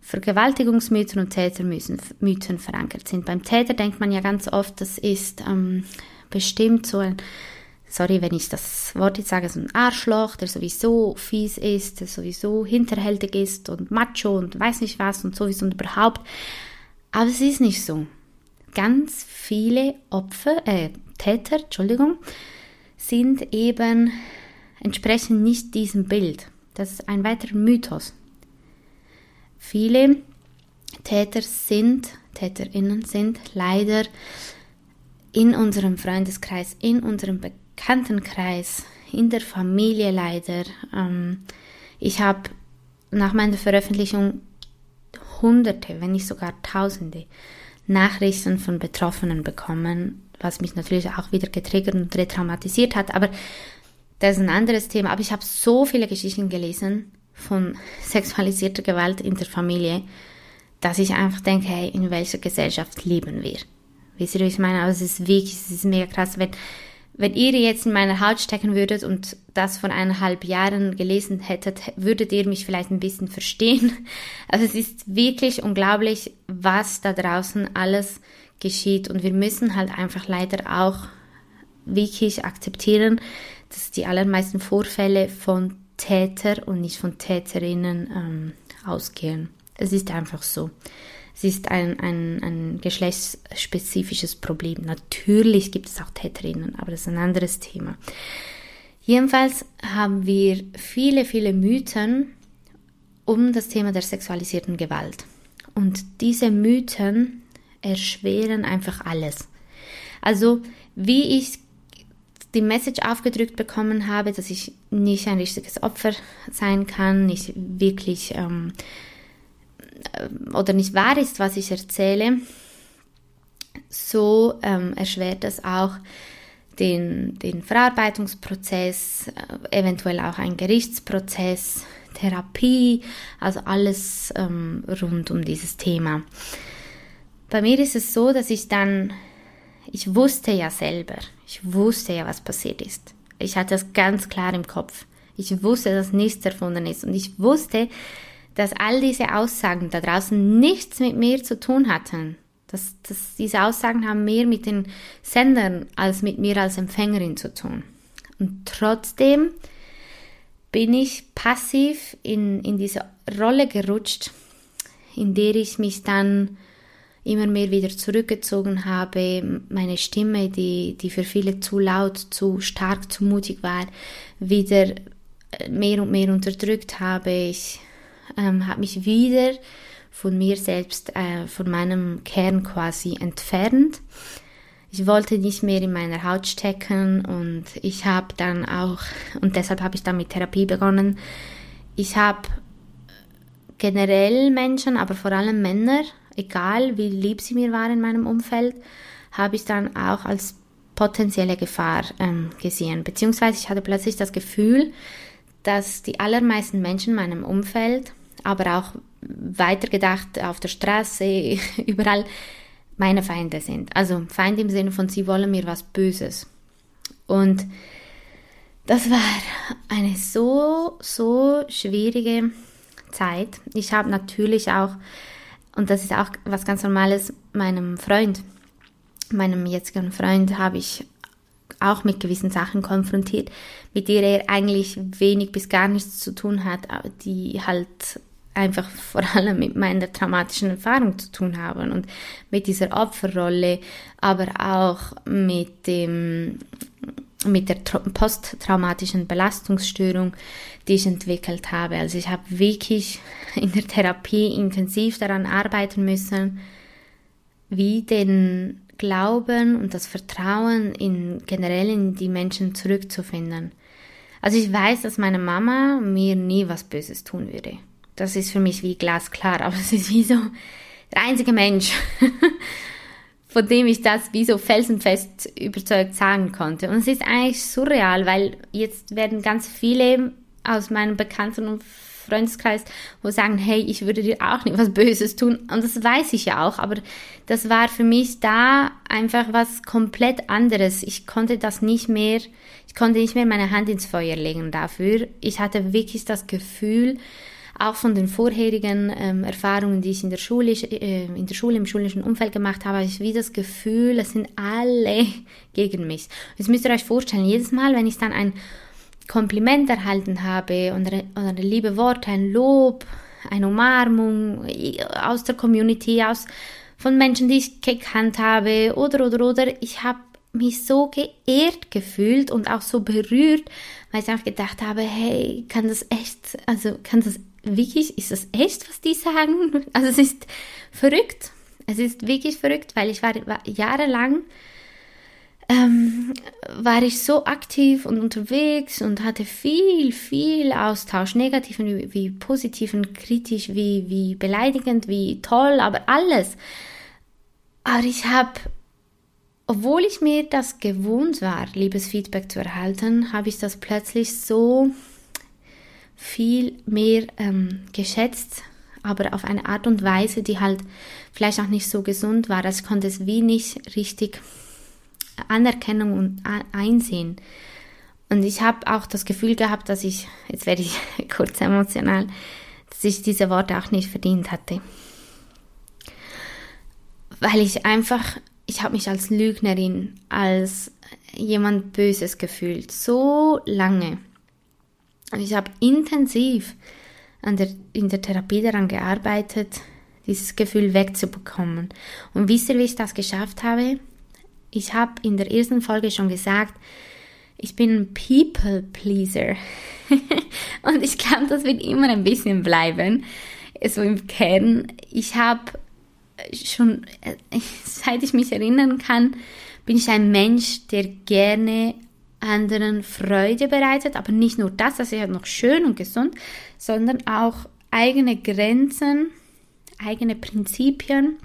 Vergewaltigungsmythen und Tätermythen verankert sind. Beim Täter denkt man ja ganz oft, das ist ähm, bestimmt so ein sorry, wenn ich das Wort jetzt sage, so ein Arschloch, der sowieso fies ist, der sowieso hinterhältig ist und macho und weiß nicht was und sowieso und überhaupt. Aber es ist nicht so. Ganz viele Opfer, äh, Täter, Entschuldigung, sind eben, entsprechen nicht diesem Bild. Das ist ein weiterer Mythos. Viele Täter sind, TäterInnen sind leider in unserem Freundeskreis, in unserem Be Bekanntenkreis, in der Familie leider. Ähm, ich habe nach meiner Veröffentlichung hunderte, wenn nicht sogar tausende Nachrichten von Betroffenen bekommen, was mich natürlich auch wieder getriggert und retraumatisiert hat. Aber das ist ein anderes Thema. Aber ich habe so viele Geschichten gelesen von sexualisierter Gewalt in der Familie, dass ich einfach denke, hey, in welcher Gesellschaft leben wir? Wisst ihr, wie ich meine? Aber es ist wirklich, es ist mega krass, wenn wenn ihr jetzt in meine Haut stecken würdet und das von eineinhalb Jahren gelesen hättet, würdet ihr mich vielleicht ein bisschen verstehen. Also es ist wirklich unglaublich, was da draußen alles geschieht. Und wir müssen halt einfach leider auch wirklich akzeptieren, dass die allermeisten Vorfälle von Täter und nicht von Täterinnen ähm, ausgehen. Es ist einfach so. Es ist ein, ein, ein geschlechtsspezifisches Problem. Natürlich gibt es auch Täterinnen, aber das ist ein anderes Thema. Jedenfalls haben wir viele, viele Mythen um das Thema der sexualisierten Gewalt. Und diese Mythen erschweren einfach alles. Also, wie ich die Message aufgedrückt bekommen habe, dass ich nicht ein richtiges Opfer sein kann, nicht wirklich ähm, äh, oder nicht wahr ist, was ich erzähle, so ähm, erschwert das auch den, den Verarbeitungsprozess, äh, eventuell auch ein Gerichtsprozess, Therapie, also alles ähm, rund um dieses Thema. Bei mir ist es so, dass ich dann, ich wusste ja selber, ich wusste ja, was passiert ist. Ich hatte das ganz klar im Kopf. Ich wusste, dass nichts erfunden ist und ich wusste, dass all diese Aussagen da draußen nichts mit mir zu tun hatten. Dass, dass diese Aussagen haben mehr mit den Sendern als mit mir als Empfängerin zu tun. Und trotzdem bin ich passiv in, in diese Rolle gerutscht, in der ich mich dann immer mehr wieder zurückgezogen habe, meine Stimme, die, die für viele zu laut, zu stark, zu mutig war, wieder mehr und mehr unterdrückt habe. Ich ähm, habe mich wieder von mir selbst, äh, von meinem Kern quasi entfernt. Ich wollte nicht mehr in meiner Haut stecken und ich habe dann auch, und deshalb habe ich dann mit Therapie begonnen, ich habe generell Menschen, aber vor allem Männer, egal wie lieb sie mir waren in meinem Umfeld, habe ich dann auch als potenzielle Gefahr ähm, gesehen. Beziehungsweise ich hatte plötzlich das Gefühl, dass die allermeisten Menschen in meinem Umfeld aber auch weitergedacht auf der Straße, überall meine Feinde sind. Also Feinde im Sinne von, sie wollen mir was Böses. Und das war eine so, so schwierige Zeit. Ich habe natürlich auch, und das ist auch was ganz Normales, meinem Freund, meinem jetzigen Freund, habe ich auch mit gewissen Sachen konfrontiert, mit der er eigentlich wenig bis gar nichts zu tun hat, die halt einfach vor allem mit meiner traumatischen Erfahrung zu tun haben. Und mit dieser Opferrolle, aber auch mit dem mit der posttraumatischen Belastungsstörung, die ich entwickelt habe. Also ich habe wirklich in der Therapie intensiv daran arbeiten müssen, wie den Glauben und das Vertrauen in generell in die Menschen zurückzufinden. Also ich weiß, dass meine Mama mir nie was Böses tun würde. Das ist für mich wie glasklar, aber es ist wie so der einzige Mensch, von dem ich das wie so felsenfest überzeugt sagen konnte. Und es ist eigentlich surreal, weil jetzt werden ganz viele aus meinem Bekannten- und Freundeskreis, wo sagen, hey, ich würde dir auch nicht was Böses tun. Und das weiß ich ja auch, aber das war für mich da einfach was komplett anderes. Ich konnte das nicht mehr, ich konnte nicht mehr meine Hand ins Feuer legen dafür. Ich hatte wirklich das Gefühl, auch von den vorherigen ähm, Erfahrungen, die ich in der Schule, äh, in der Schule, im schulischen Umfeld gemacht habe, habe ich wie das Gefühl, es sind alle gegen mich. Jetzt müsst ihr euch vorstellen, jedes Mal, wenn ich dann ein Kompliment erhalten habe oder, oder liebe Wort, ein Lob, eine Umarmung aus der Community, aus von Menschen, die ich gekannt habe oder oder oder ich habe mich so geehrt gefühlt und auch so berührt, weil ich einfach gedacht habe, hey, kann das echt, also kann das wirklich, ist das echt, was die sagen? Also es ist verrückt. Es ist wirklich verrückt, weil ich war, war jahrelang ähm, war ich so aktiv und unterwegs und hatte viel, viel Austausch, negativen wie, wie positiven, kritisch wie, wie beleidigend, wie toll, aber alles. Aber ich habe, obwohl ich mir das gewohnt war, liebes Feedback zu erhalten, habe ich das plötzlich so viel mehr ähm, geschätzt, aber auf eine Art und Weise, die halt vielleicht auch nicht so gesund war. Also ich konnte es wie nicht richtig Anerkennung und Einsehen. Und ich habe auch das Gefühl gehabt, dass ich, jetzt werde ich kurz emotional, dass ich diese Worte auch nicht verdient hatte. Weil ich einfach, ich habe mich als Lügnerin, als jemand Böses gefühlt, so lange. Und ich habe intensiv der, in der Therapie daran gearbeitet, dieses Gefühl wegzubekommen. Und wisst ihr, wie ich das geschafft habe? Ich habe in der ersten Folge schon gesagt, ich bin ein People Pleaser. und ich glaube, das wird immer ein bisschen bleiben. So im Kern. Ich habe schon, seit ich mich erinnern kann, bin ich ein Mensch, der gerne anderen Freude bereitet, aber nicht nur das, das ist ja noch schön und gesund, sondern auch eigene Grenzen, eigene Prinzipien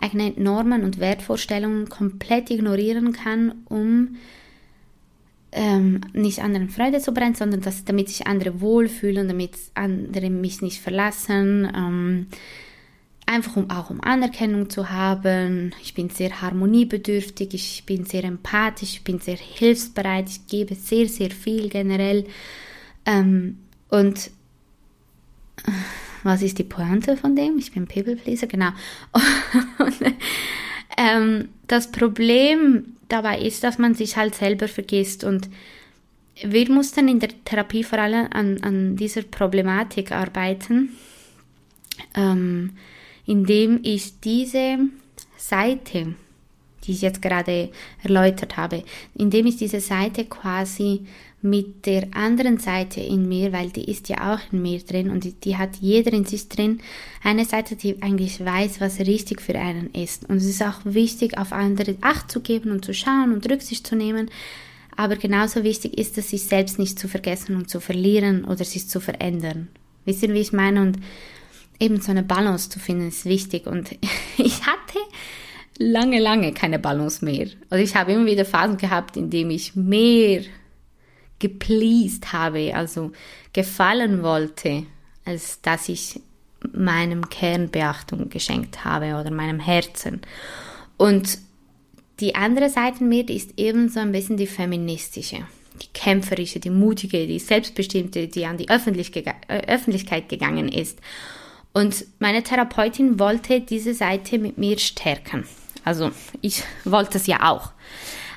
eigene Normen und Wertvorstellungen komplett ignorieren kann, um ähm, nicht anderen Freude zu brennen, sondern dass, damit sich andere wohlfühlen, damit andere mich nicht verlassen, ähm, einfach um auch um Anerkennung zu haben. Ich bin sehr harmoniebedürftig, ich bin sehr empathisch, ich bin sehr hilfsbereit, ich gebe sehr, sehr viel generell. Ähm, und was ist die Pointe von dem? Ich bin People genau. Und, ähm, das Problem dabei ist, dass man sich halt selber vergisst und wir mussten in der Therapie vor allem an, an dieser Problematik arbeiten, ähm, indem ich diese Seite, die ich jetzt gerade erläutert habe, indem ich diese Seite quasi mit der anderen Seite in mir, weil die ist ja auch in mir drin und die, die, hat jeder in sich drin, eine Seite, die eigentlich weiß, was richtig für einen ist. Und es ist auch wichtig, auf andere Acht zu geben und zu schauen und Rücksicht zu nehmen. Aber genauso wichtig ist es, sich selbst nicht zu vergessen und zu verlieren oder sich zu verändern. Wisst ihr, wie ich meine? Und eben so eine Balance zu finden, ist wichtig. Und ich hatte lange, lange keine Balance mehr. Also ich habe immer wieder Phasen gehabt, in denen ich mehr gepleased habe, also gefallen wollte, als dass ich meinem Kern Beachtung geschenkt habe oder meinem Herzen. Und die andere Seite mir ist eben so ein bisschen die feministische, die kämpferische, die mutige, die selbstbestimmte, die an die äh, Öffentlichkeit gegangen ist. Und meine Therapeutin wollte diese Seite mit mir stärken. Also ich wollte es ja auch.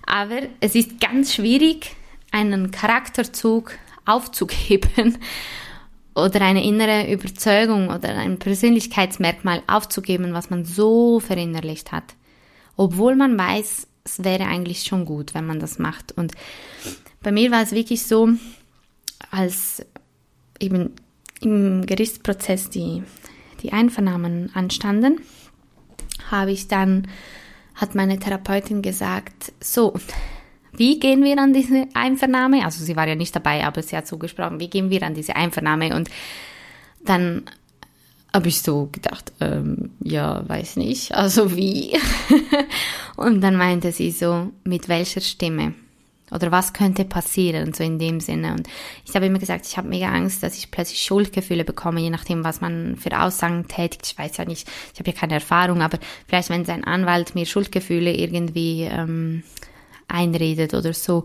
Aber es ist ganz schwierig, einen Charakterzug aufzugeben oder eine innere Überzeugung oder ein Persönlichkeitsmerkmal aufzugeben, was man so verinnerlicht hat. Obwohl man weiß, es wäre eigentlich schon gut, wenn man das macht. Und bei mir war es wirklich so, als eben im Gerichtsprozess die, die Einvernahmen anstanden, habe ich dann, hat meine Therapeutin gesagt, so, wie gehen wir an diese Einvernahme? Also sie war ja nicht dabei, aber sie hat so gesprochen, wie gehen wir an diese Einvernahme? Und dann habe ich so gedacht, ähm, ja, weiß nicht, also wie? und dann meinte sie so, mit welcher Stimme? Oder was könnte passieren, so in dem Sinne. Und ich habe immer gesagt, ich habe mega Angst, dass ich plötzlich Schuldgefühle bekomme, je nachdem, was man für Aussagen tätigt. Ich weiß ja nicht, ich habe ja keine Erfahrung, aber vielleicht, wenn sein Anwalt mir Schuldgefühle irgendwie ähm, einredet oder so,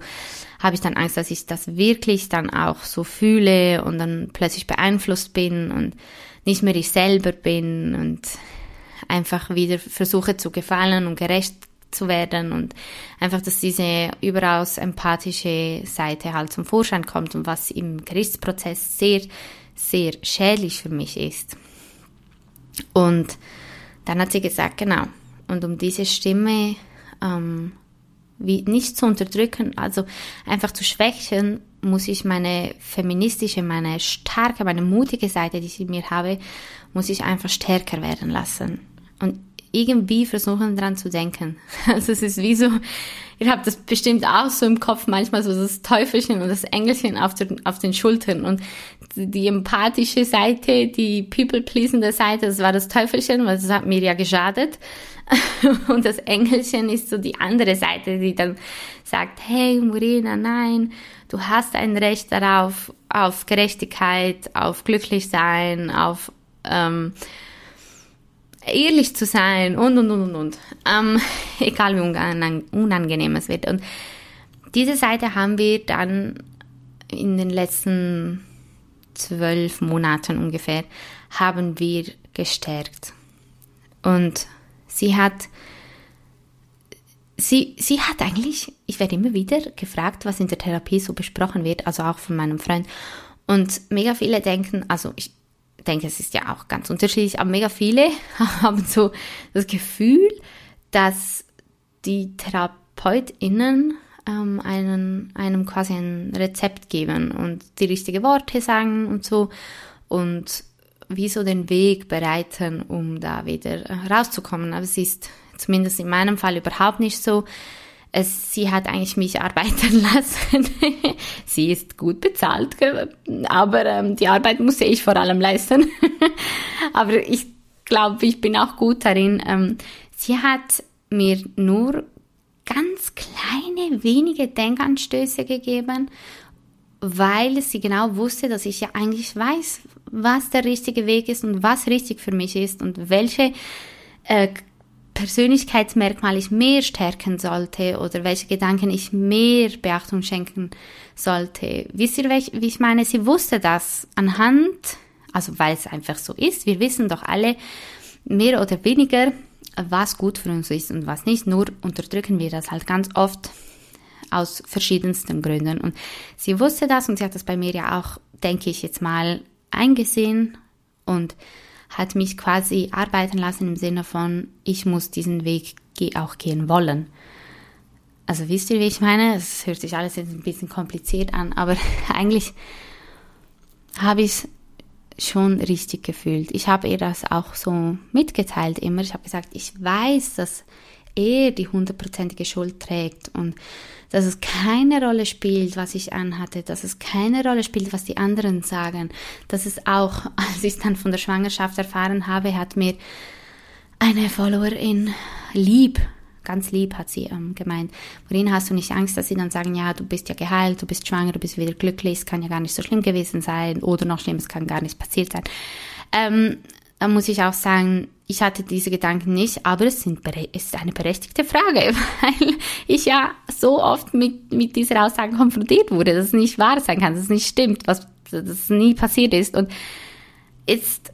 habe ich dann Angst, dass ich das wirklich dann auch so fühle und dann plötzlich beeinflusst bin und nicht mehr ich selber bin und einfach wieder versuche zu gefallen und gerecht zu werden und einfach, dass diese überaus empathische Seite halt zum Vorschein kommt und was im Gerichtsprozess sehr, sehr schädlich für mich ist. Und dann hat sie gesagt, genau, und um diese Stimme ähm, wie nicht zu unterdrücken, also einfach zu schwächen, muss ich meine feministische, meine starke, meine mutige Seite, die ich in mir habe, muss ich einfach stärker werden lassen. Und irgendwie versuchen dran zu denken. Also es ist wie so, ihr habt das bestimmt auch so im Kopf manchmal so das Teufelchen und das Engelchen auf den, auf den Schultern und die empathische Seite, die people-pleasende Seite, das war das Teufelchen, weil das hat mir ja geschadet. Und das Engelchen ist so die andere Seite, die dann sagt, hey Morena, nein, du hast ein Recht darauf, auf Gerechtigkeit, auf glücklich sein, auf ähm, ehrlich zu sein und und und und und. Ähm, egal wie unangenehm es wird. Und diese Seite haben wir dann in den letzten zwölf Monaten ungefähr haben wir gestärkt. Und sie hat, sie, sie hat eigentlich, ich werde immer wieder gefragt, was in der Therapie so besprochen wird, also auch von meinem Freund. Und mega viele denken, also ich denke, es ist ja auch ganz unterschiedlich, aber mega viele haben so das Gefühl, dass die TherapeutInnen ähm, einen, einem quasi ein Rezept geben und die richtigen Worte sagen und so und wie so den Weg bereiten, um da wieder rauszukommen. Aber es ist zumindest in meinem Fall überhaupt nicht so. Es, sie hat eigentlich mich arbeiten lassen. sie ist gut bezahlt, aber ähm, die Arbeit muss ich vor allem leisten. aber ich glaube, ich bin auch gut darin. Ähm, sie hat mir nur ganz kleine, wenige Denkanstöße gegeben, weil sie genau wusste, dass ich ja eigentlich weiß, was der richtige Weg ist und was richtig für mich ist und welche äh, Persönlichkeitsmerkmale ich mehr stärken sollte oder welche Gedanken ich mehr Beachtung schenken sollte. Wisst ihr, wie ich meine? Sie wusste das anhand, also weil es einfach so ist. Wir wissen doch alle mehr oder weniger, was gut für uns ist und was nicht. Nur unterdrücken wir das halt ganz oft aus verschiedensten Gründen. Und sie wusste das und sie hat das bei mir ja auch, denke ich jetzt mal, eingesehen und hat mich quasi arbeiten lassen im Sinne von, ich muss diesen Weg auch gehen wollen. Also wisst ihr, wie ich meine? Es hört sich alles jetzt ein bisschen kompliziert an, aber eigentlich habe ich es schon richtig gefühlt. Ich habe ihr das auch so mitgeteilt immer. Ich habe gesagt, ich weiß, dass er die hundertprozentige Schuld trägt und dass es keine Rolle spielt, was ich anhatte, dass es keine Rolle spielt, was die anderen sagen, dass es auch, als ich dann von der Schwangerschaft erfahren habe, hat mir eine Followerin lieb, ganz lieb hat sie ähm, gemeint, worin hast du nicht Angst, dass sie dann sagen, ja, du bist ja geheilt, du bist schwanger, du bist wieder glücklich, es kann ja gar nicht so schlimm gewesen sein oder noch schlimm, es kann gar nicht passiert sein. Ähm, da muss ich auch sagen, ich hatte diese Gedanken nicht, aber es, sind, es ist eine berechtigte Frage, weil ich ja so oft mit, mit dieser Aussage konfrontiert wurde, dass es nicht wahr sein kann, dass es nicht stimmt, was das nie passiert ist. Und jetzt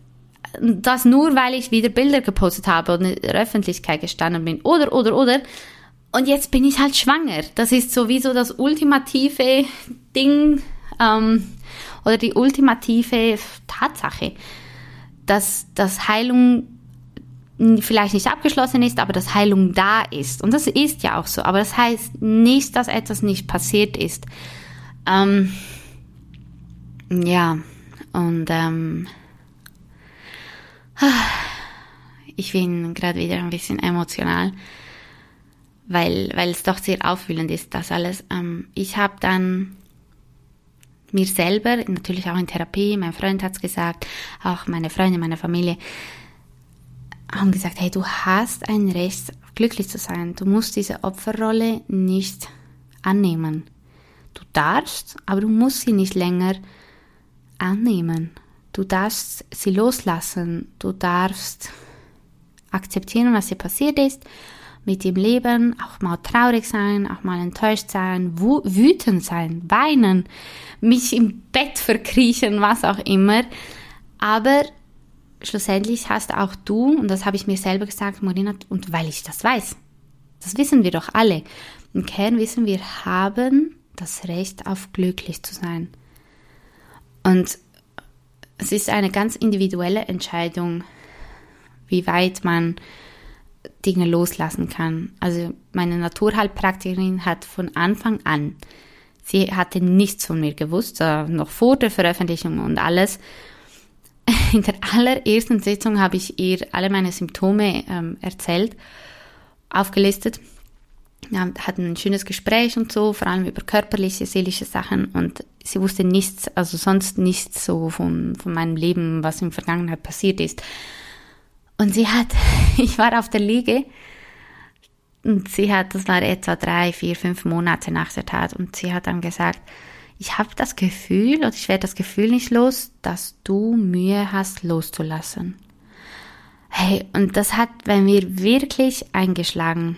das nur, weil ich wieder Bilder gepostet habe und in der Öffentlichkeit gestanden bin. Oder, oder, oder. Und jetzt bin ich halt schwanger. Das ist sowieso das ultimative Ding ähm, oder die ultimative Tatsache, dass, dass Heilung vielleicht nicht abgeschlossen ist, aber dass Heilung da ist. Und das ist ja auch so. Aber das heißt nicht, dass etwas nicht passiert ist. Ähm, ja, und ähm, ich bin gerade wieder ein bisschen emotional, weil, weil es doch sehr aufwühlend ist, das alles. Ähm, ich habe dann mir selber, natürlich auch in Therapie, mein Freund hat es gesagt, auch meine Freunde, meine Familie, haben gesagt, hey, du hast ein Recht, glücklich zu sein. Du musst diese Opferrolle nicht annehmen. Du darfst, aber du musst sie nicht länger annehmen. Du darfst sie loslassen. Du darfst akzeptieren, was dir passiert ist, mit dem Leben, auch mal traurig sein, auch mal enttäuscht sein, wütend sein, weinen, mich im Bett verkriechen, was auch immer. Aber schlussendlich hast auch du, und das habe ich mir selber gesagt, Morina, und weil ich das weiß, das wissen wir doch alle. Im Kern wissen wir, haben das Recht auf glücklich zu sein. Und es ist eine ganz individuelle Entscheidung, wie weit man Dinge loslassen kann. Also meine Naturheilpraktikerin hat von Anfang an, sie hatte nichts von mir gewusst, äh, noch vor der Veröffentlichung und alles. In der allerersten Sitzung habe ich ihr alle meine Symptome ähm, erzählt, aufgelistet ja, hatten ein schönes Gespräch und so, vor allem über körperliche, seelische Sachen und sie wusste nichts, also sonst nichts so von, von meinem Leben, was in der Vergangenheit passiert ist. Und sie hat, ich war auf der Liege und sie hat, das war etwa drei, vier, fünf Monate nach der Tat und sie hat dann gesagt, ich habe das Gefühl und ich werde das Gefühl nicht los, dass du Mühe hast loszulassen. Hey, und das hat bei mir wirklich eingeschlagen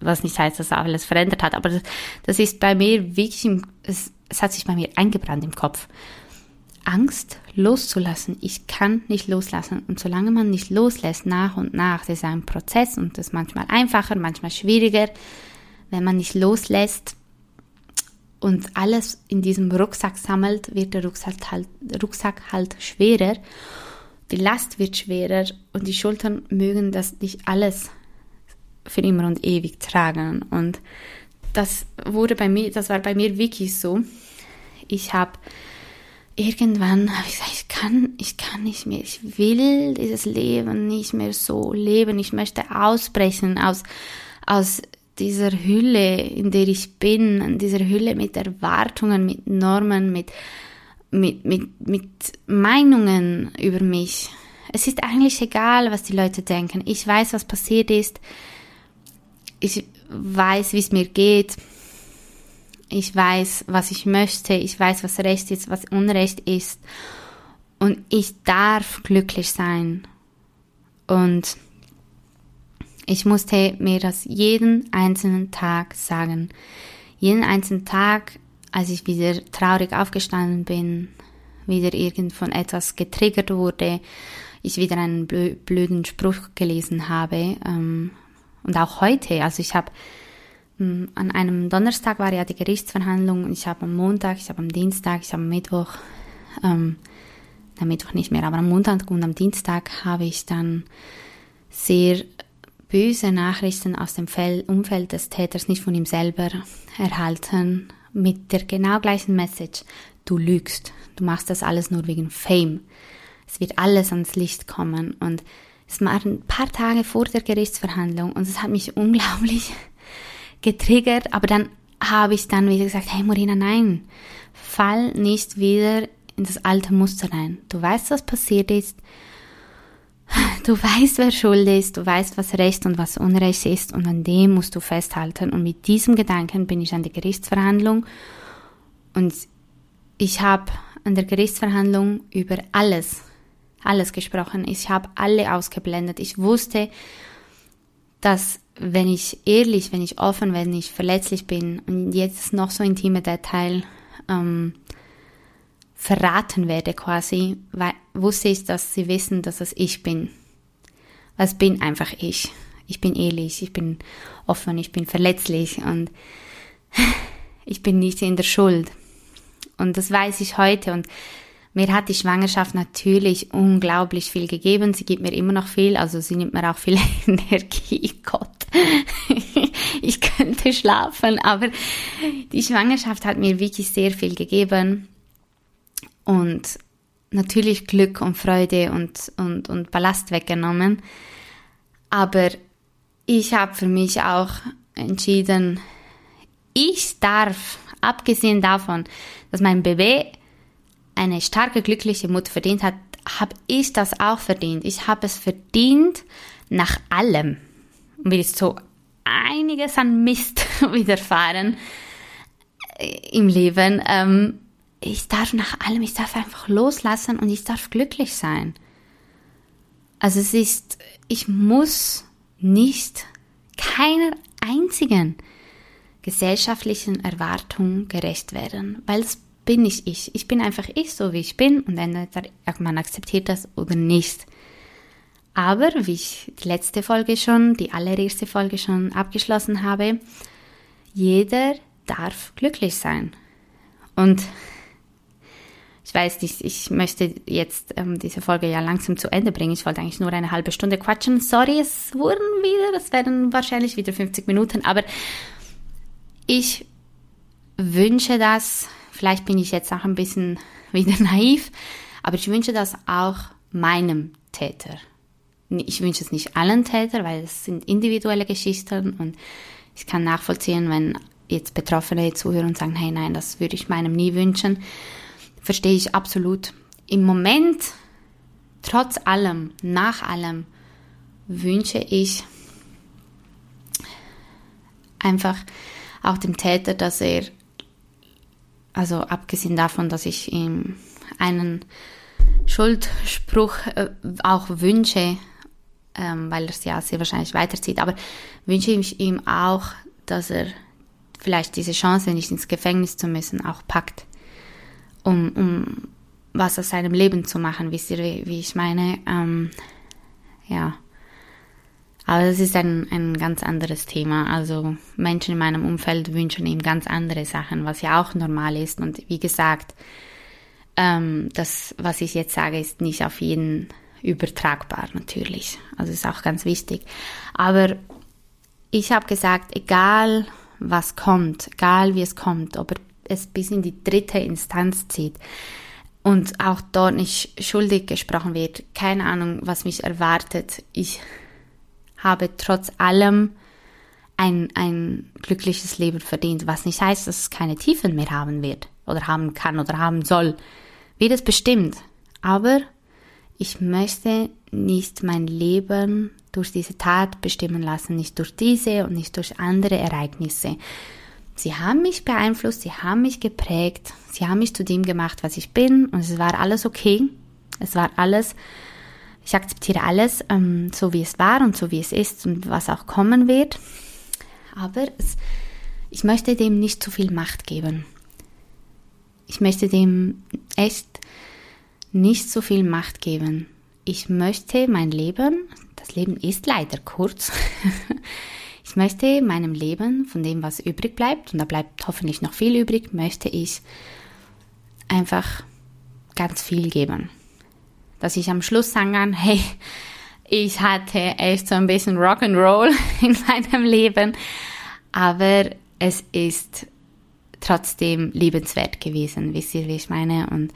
was nicht heißt, dass alles verändert hat, aber das, das ist bei mir wirklich, es, es hat sich bei mir eingebrannt im Kopf. Angst loszulassen. Ich kann nicht loslassen. Und solange man nicht loslässt, nach und nach, das ist ein Prozess und das ist manchmal einfacher, manchmal schwieriger. Wenn man nicht loslässt und alles in diesem Rucksack sammelt, wird der Rucksack halt, Rucksack halt schwerer. Die Last wird schwerer und die Schultern mögen das nicht alles für immer und ewig tragen. Und das wurde bei mir, das war bei mir wirklich so. Ich habe irgendwann habe ich gesagt, ich kann, ich kann nicht mehr, ich will dieses Leben nicht mehr so leben. Ich möchte ausbrechen aus, aus dieser Hülle, in der ich bin, in dieser Hülle mit Erwartungen, mit Normen, mit, mit, mit, mit Meinungen über mich. Es ist eigentlich egal, was die Leute denken. Ich weiß, was passiert ist ich weiß, wie es mir geht. Ich weiß, was ich möchte. Ich weiß, was Recht ist, was Unrecht ist. Und ich darf glücklich sein. Und ich musste mir das jeden einzelnen Tag sagen. Jeden einzelnen Tag, als ich wieder traurig aufgestanden bin, wieder irgend von etwas getriggert wurde, ich wieder einen blöden Spruch gelesen habe, ähm, und auch heute, also ich habe an einem Donnerstag war ja die Gerichtsverhandlung und ich habe am Montag, ich habe am Dienstag, ich habe am Mittwoch, ähm, am Mittwoch nicht mehr, aber am Montag und am Dienstag habe ich dann sehr böse Nachrichten aus dem Umfeld des Täters, nicht von ihm selber, erhalten, mit der genau gleichen Message. Du lügst, du machst das alles nur wegen Fame. Es wird alles ans Licht kommen und es waren ein paar Tage vor der Gerichtsverhandlung und es hat mich unglaublich getriggert, aber dann habe ich dann wieder gesagt, hey Morina, nein, fall nicht wieder in das alte Muster rein. Du weißt, was passiert ist. Du weißt, wer schuld ist, du weißt, was Recht und was Unrecht ist und an dem musst du festhalten. Und mit diesem Gedanken bin ich an die Gerichtsverhandlung und ich habe an der Gerichtsverhandlung über alles alles gesprochen. Ich habe alle ausgeblendet. Ich wusste, dass wenn ich ehrlich, wenn ich offen, wenn ich verletzlich bin und jetzt noch so intime Detail ähm, verraten werde quasi, weil, wusste ich, dass sie wissen, dass es ich bin. Es bin einfach ich. Ich bin ehrlich, ich bin offen, ich bin verletzlich und ich bin nicht in der Schuld. Und das weiß ich heute und mir hat die Schwangerschaft natürlich unglaublich viel gegeben. Sie gibt mir immer noch viel, also sie nimmt mir auch viel Energie. Gott, ich könnte schlafen, aber die Schwangerschaft hat mir wirklich sehr viel gegeben. Und natürlich Glück und Freude und, und, und Ballast weggenommen. Aber ich habe für mich auch entschieden, ich darf, abgesehen davon, dass mein Baby eine starke, glückliche Mutter verdient hat, habe ich das auch verdient. Ich habe es verdient nach allem. Mir ist so einiges an Mist widerfahren im Leben. Ähm, ich darf nach allem, ich darf einfach loslassen und ich darf glücklich sein. Also es ist, ich muss nicht keiner einzigen gesellschaftlichen Erwartung gerecht werden, weil es bin nicht ich. Ich bin einfach ich, so wie ich bin und dann man akzeptiert das oder nicht. Aber wie ich die letzte Folge schon, die allererste Folge schon abgeschlossen habe, jeder darf glücklich sein. Und ich weiß nicht, ich möchte jetzt ähm, diese Folge ja langsam zu Ende bringen. Ich wollte eigentlich nur eine halbe Stunde quatschen. Sorry, es wurden wieder, es werden wahrscheinlich wieder 50 Minuten, aber ich wünsche das Vielleicht bin ich jetzt auch ein bisschen wieder naiv, aber ich wünsche das auch meinem Täter. Ich wünsche es nicht allen Tätern, weil es sind individuelle Geschichten und ich kann nachvollziehen, wenn jetzt Betroffene zuhören und sagen, hey, nein, das würde ich meinem nie wünschen. Verstehe ich absolut. Im Moment, trotz allem, nach allem, wünsche ich einfach auch dem Täter, dass er also abgesehen davon, dass ich ihm einen Schuldspruch äh, auch wünsche, ähm, weil er es ja sehr wahrscheinlich weiterzieht, aber wünsche ich ihm auch, dass er vielleicht diese Chance, nicht ins Gefängnis zu müssen, auch packt, um, um was aus seinem Leben zu machen. Wisst ihr, wie, wie ich meine? Ähm, ja. Aber das ist ein, ein ganz anderes Thema. Also Menschen in meinem Umfeld wünschen ihm ganz andere Sachen, was ja auch normal ist. Und wie gesagt, ähm, das, was ich jetzt sage, ist nicht auf jeden übertragbar natürlich. Also ist auch ganz wichtig. Aber ich habe gesagt, egal was kommt, egal wie es kommt, ob er es bis in die dritte Instanz zieht und auch dort nicht schuldig gesprochen wird, keine Ahnung, was mich erwartet. Ich habe trotz allem ein, ein glückliches Leben verdient, was nicht heißt, dass es keine Tiefen mehr haben wird oder haben kann oder haben soll. Wie das bestimmt. Aber ich möchte nicht mein Leben durch diese Tat bestimmen lassen, nicht durch diese und nicht durch andere Ereignisse. Sie haben mich beeinflusst, sie haben mich geprägt, sie haben mich zu dem gemacht, was ich bin und es war alles okay. Es war alles ich akzeptiere alles ähm, so, wie es war und so, wie es ist und was auch kommen wird. Aber es, ich möchte dem nicht zu viel Macht geben. Ich möchte dem echt nicht so viel Macht geben. Ich möchte mein Leben, das Leben ist leider kurz, ich möchte meinem Leben, von dem, was übrig bleibt, und da bleibt hoffentlich noch viel übrig, möchte ich einfach ganz viel geben dass ich am Schluss sagen kann, hey, ich hatte echt so ein bisschen Rock'n'Roll in meinem Leben, aber es ist trotzdem liebenswert gewesen, wisst ihr, wie ich meine? Und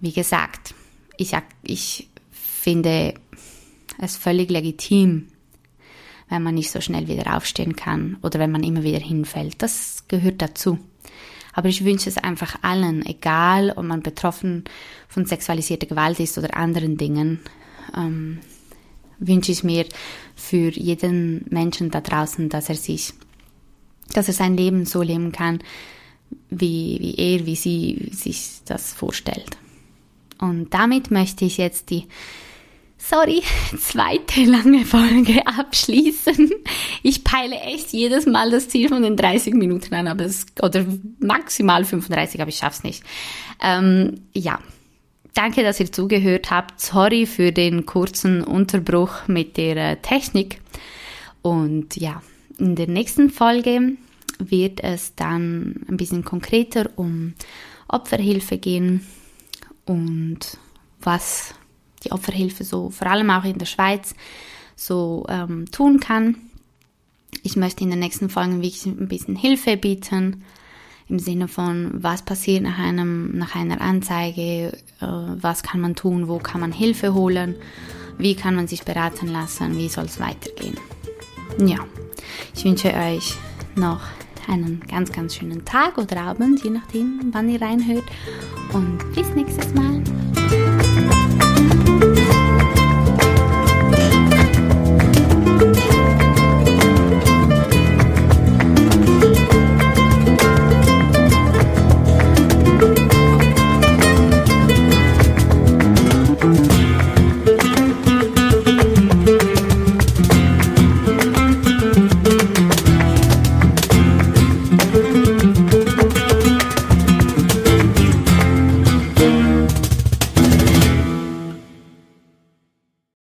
wie gesagt, ich, ich finde es völlig legitim, wenn man nicht so schnell wieder aufstehen kann oder wenn man immer wieder hinfällt. Das gehört dazu. Aber ich wünsche es einfach allen, egal ob man betroffen von sexualisierter Gewalt ist oder anderen Dingen, ähm, wünsche ich mir für jeden Menschen da draußen, dass er sich, dass er sein Leben so leben kann, wie, wie er, wie sie sich das vorstellt. Und damit möchte ich jetzt die, sorry, zweite lange Folge abschließen. Ich peile echt jedes Mal das Ziel von den 30 Minuten an, aber es, oder maximal 35, aber ich schaff's nicht. Ähm, ja. Danke, dass ihr zugehört habt. Sorry für den kurzen Unterbruch mit der äh, Technik. Und ja, in der nächsten Folge wird es dann ein bisschen konkreter um Opferhilfe gehen und was die Opferhilfe so vor allem auch in der Schweiz so ähm, tun kann. Ich möchte in den nächsten Folgen wirklich ein bisschen Hilfe bieten im Sinne von, was passiert nach, einem, nach einer Anzeige, äh, was kann man tun, wo kann man Hilfe holen, wie kann man sich beraten lassen, wie soll es weitergehen. Ja, ich wünsche euch noch einen ganz, ganz schönen Tag oder Abend, je nachdem, wann ihr reinhört. Und bis nächstes Mal.